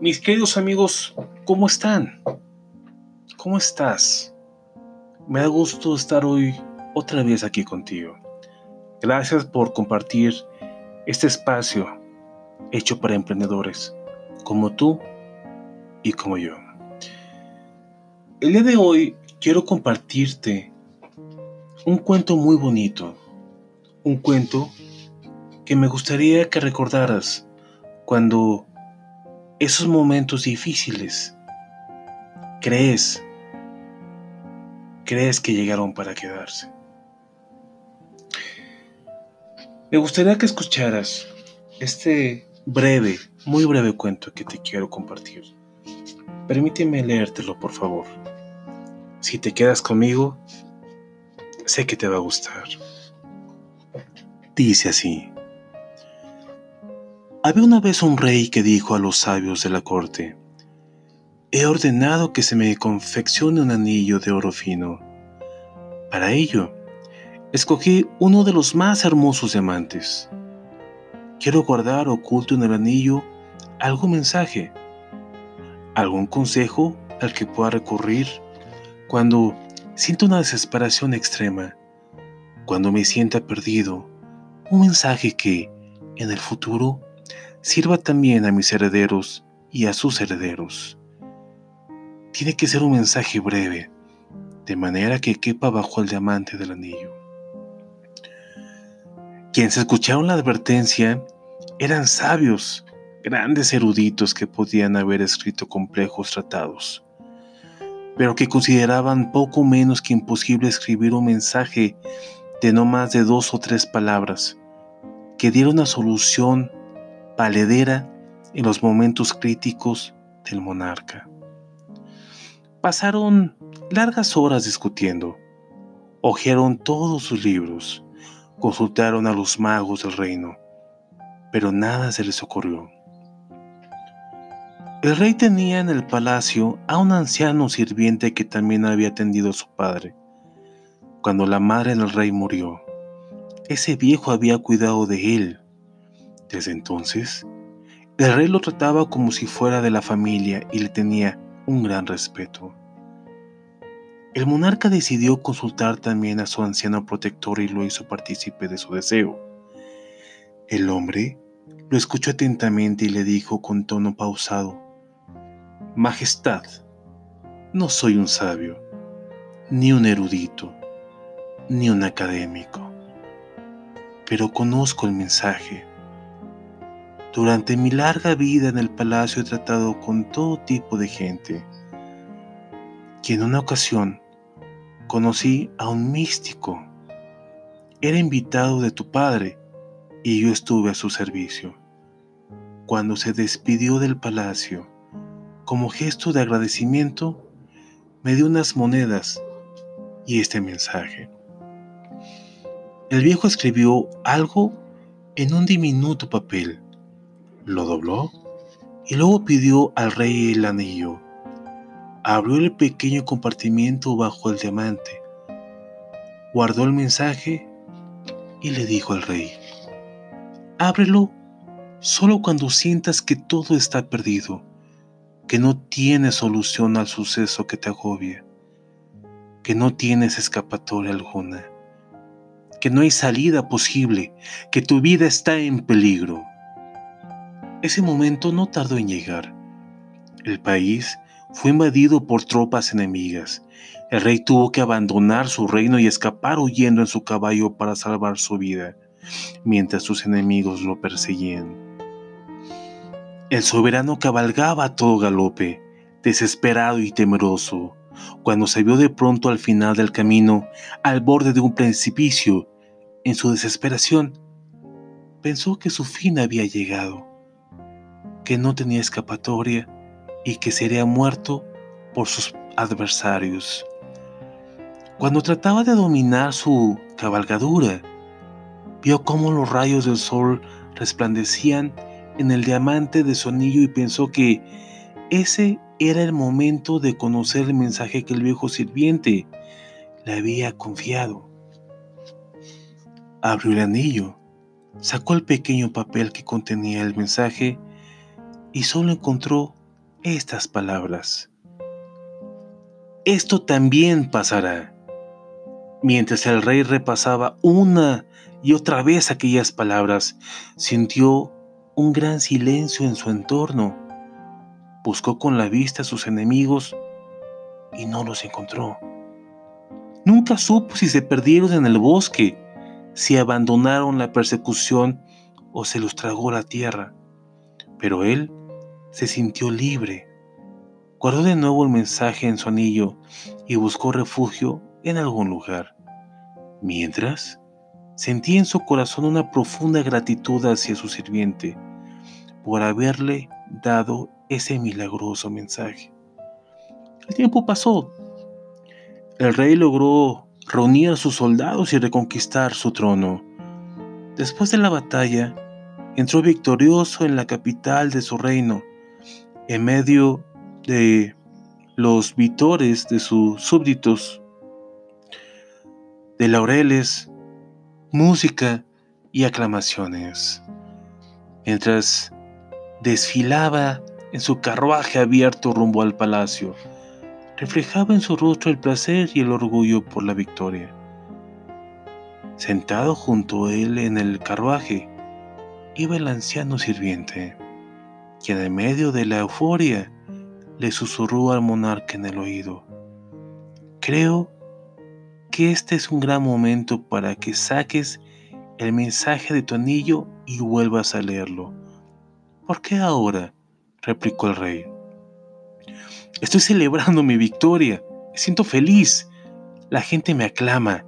Mis queridos amigos, ¿cómo están? ¿Cómo estás? Me da gusto estar hoy otra vez aquí contigo. Gracias por compartir este espacio hecho para emprendedores como tú y como yo. El día de hoy quiero compartirte un cuento muy bonito, un cuento que me gustaría que recordaras cuando esos momentos difíciles crees, crees que llegaron para quedarse. Me gustaría que escucharas este breve, muy breve cuento que te quiero compartir. Permíteme leértelo, por favor. Si te quedas conmigo, sé que te va a gustar. Dice así. Había una vez un rey que dijo a los sabios de la corte, He ordenado que se me confeccione un anillo de oro fino. Para ello, escogí uno de los más hermosos diamantes. Quiero guardar oculto en el anillo algún mensaje, algún consejo al que pueda recurrir cuando siento una desesperación extrema, cuando me sienta perdido, un mensaje que, en el futuro, sirva también a mis herederos y a sus herederos. Tiene que ser un mensaje breve, de manera que quepa bajo el diamante del anillo. Quienes escucharon la advertencia eran sabios, grandes eruditos que podían haber escrito complejos tratados, pero que consideraban poco menos que imposible escribir un mensaje de no más de dos o tres palabras, que diera una solución valedera en los momentos críticos del monarca. Pasaron largas horas discutiendo, hojearon todos sus libros, consultaron a los magos del reino, pero nada se les ocurrió. El rey tenía en el palacio a un anciano sirviente que también había atendido a su padre. Cuando la madre del rey murió, ese viejo había cuidado de él desde entonces, el rey lo trataba como si fuera de la familia y le tenía un gran respeto. El monarca decidió consultar también a su anciano protector y lo hizo partícipe de su deseo. El hombre lo escuchó atentamente y le dijo con tono pausado, Majestad, no soy un sabio, ni un erudito, ni un académico, pero conozco el mensaje durante mi larga vida en el palacio he tratado con todo tipo de gente. Y en una ocasión conocí a un místico. Era invitado de tu padre y yo estuve a su servicio. Cuando se despidió del palacio, como gesto de agradecimiento, me dio unas monedas y este mensaje. El viejo escribió algo en un diminuto papel lo dobló y luego pidió al rey el anillo. Abrió el pequeño compartimiento bajo el diamante, guardó el mensaje y le dijo al rey, ábrelo solo cuando sientas que todo está perdido, que no tienes solución al suceso que te agobia, que no tienes escapatoria alguna, que no hay salida posible, que tu vida está en peligro. Ese momento no tardó en llegar. El país fue invadido por tropas enemigas. El rey tuvo que abandonar su reino y escapar huyendo en su caballo para salvar su vida, mientras sus enemigos lo perseguían. El soberano cabalgaba a todo galope, desesperado y temeroso, cuando se vio de pronto al final del camino, al borde de un precipicio. En su desesperación, pensó que su fin había llegado que no tenía escapatoria y que sería muerto por sus adversarios. Cuando trataba de dominar su cabalgadura, vio cómo los rayos del sol resplandecían en el diamante de su anillo y pensó que ese era el momento de conocer el mensaje que el viejo sirviente le había confiado. Abrió el anillo, sacó el pequeño papel que contenía el mensaje y solo encontró estas palabras. Esto también pasará. Mientras el rey repasaba una y otra vez aquellas palabras, sintió un gran silencio en su entorno. Buscó con la vista a sus enemigos y no los encontró. Nunca supo si se perdieron en el bosque, si abandonaron la persecución o se los tragó la tierra. Pero él se sintió libre. Guardó de nuevo el mensaje en su anillo y buscó refugio en algún lugar. Mientras, sentía en su corazón una profunda gratitud hacia su sirviente por haberle dado ese milagroso mensaje. El tiempo pasó. El rey logró reunir a sus soldados y reconquistar su trono. Después de la batalla, entró victorioso en la capital de su reino, en medio de los vitores de sus súbditos, de laureles, música y aclamaciones. Mientras desfilaba en su carruaje abierto rumbo al palacio, reflejaba en su rostro el placer y el orgullo por la victoria. Sentado junto a él en el carruaje, iba el anciano sirviente, quien en medio de la euforia le susurró al monarca en el oído. Creo que este es un gran momento para que saques el mensaje de tu anillo y vuelvas a leerlo. ¿Por qué ahora? replicó el rey. Estoy celebrando mi victoria. Me siento feliz. La gente me aclama.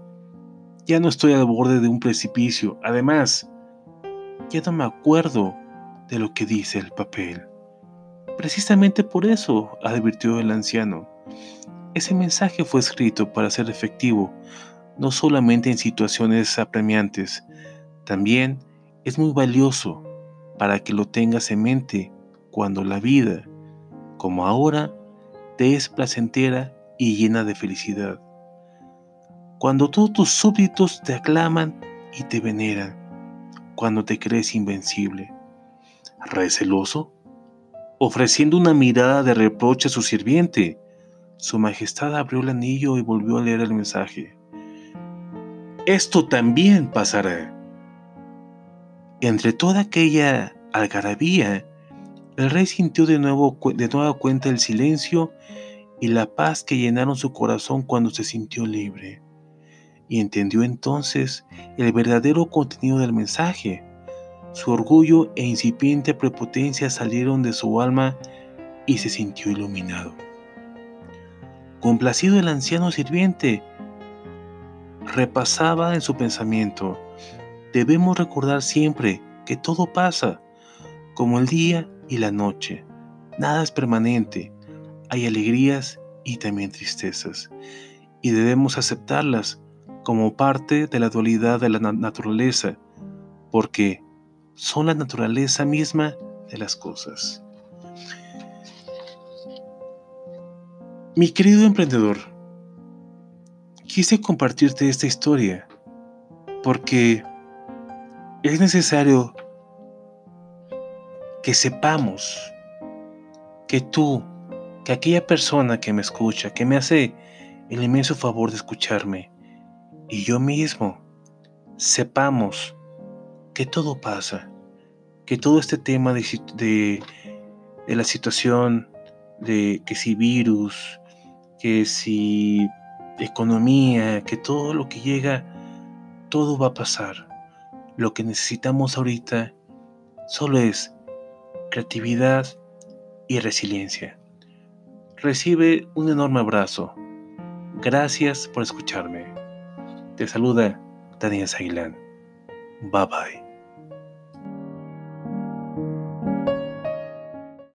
Ya no estoy al borde de un precipicio. Además, ya no me acuerdo de lo que dice el papel. Precisamente por eso, advirtió el anciano, ese mensaje fue escrito para ser efectivo, no solamente en situaciones apremiantes, también es muy valioso para que lo tengas en mente cuando la vida, como ahora, te es placentera y llena de felicidad. Cuando todos tus súbditos te aclaman y te veneran, cuando te crees invencible. Receloso, ofreciendo una mirada de reproche a su sirviente, su Majestad abrió el anillo y volvió a leer el mensaje. Esto también pasará. Entre toda aquella algarabía, el rey sintió de nuevo de nueva cuenta el silencio y la paz que llenaron su corazón cuando se sintió libre y entendió entonces el verdadero contenido del mensaje. Su orgullo e incipiente prepotencia salieron de su alma y se sintió iluminado. Complacido el anciano sirviente, repasaba en su pensamiento, debemos recordar siempre que todo pasa, como el día y la noche. Nada es permanente, hay alegrías y también tristezas, y debemos aceptarlas como parte de la dualidad de la naturaleza, porque son la naturaleza misma de las cosas. Mi querido emprendedor, quise compartirte esta historia porque es necesario que sepamos que tú, que aquella persona que me escucha, que me hace el inmenso favor de escucharme, y yo mismo sepamos que todo pasa, que todo este tema de, la situación de que si virus, que si economía, que todo lo que llega, todo va a pasar. Lo que necesitamos ahorita solo es creatividad y resiliencia. Recibe un enorme abrazo. Gracias por escucharme. Te saluda Daniel Aguilán. Bye bye.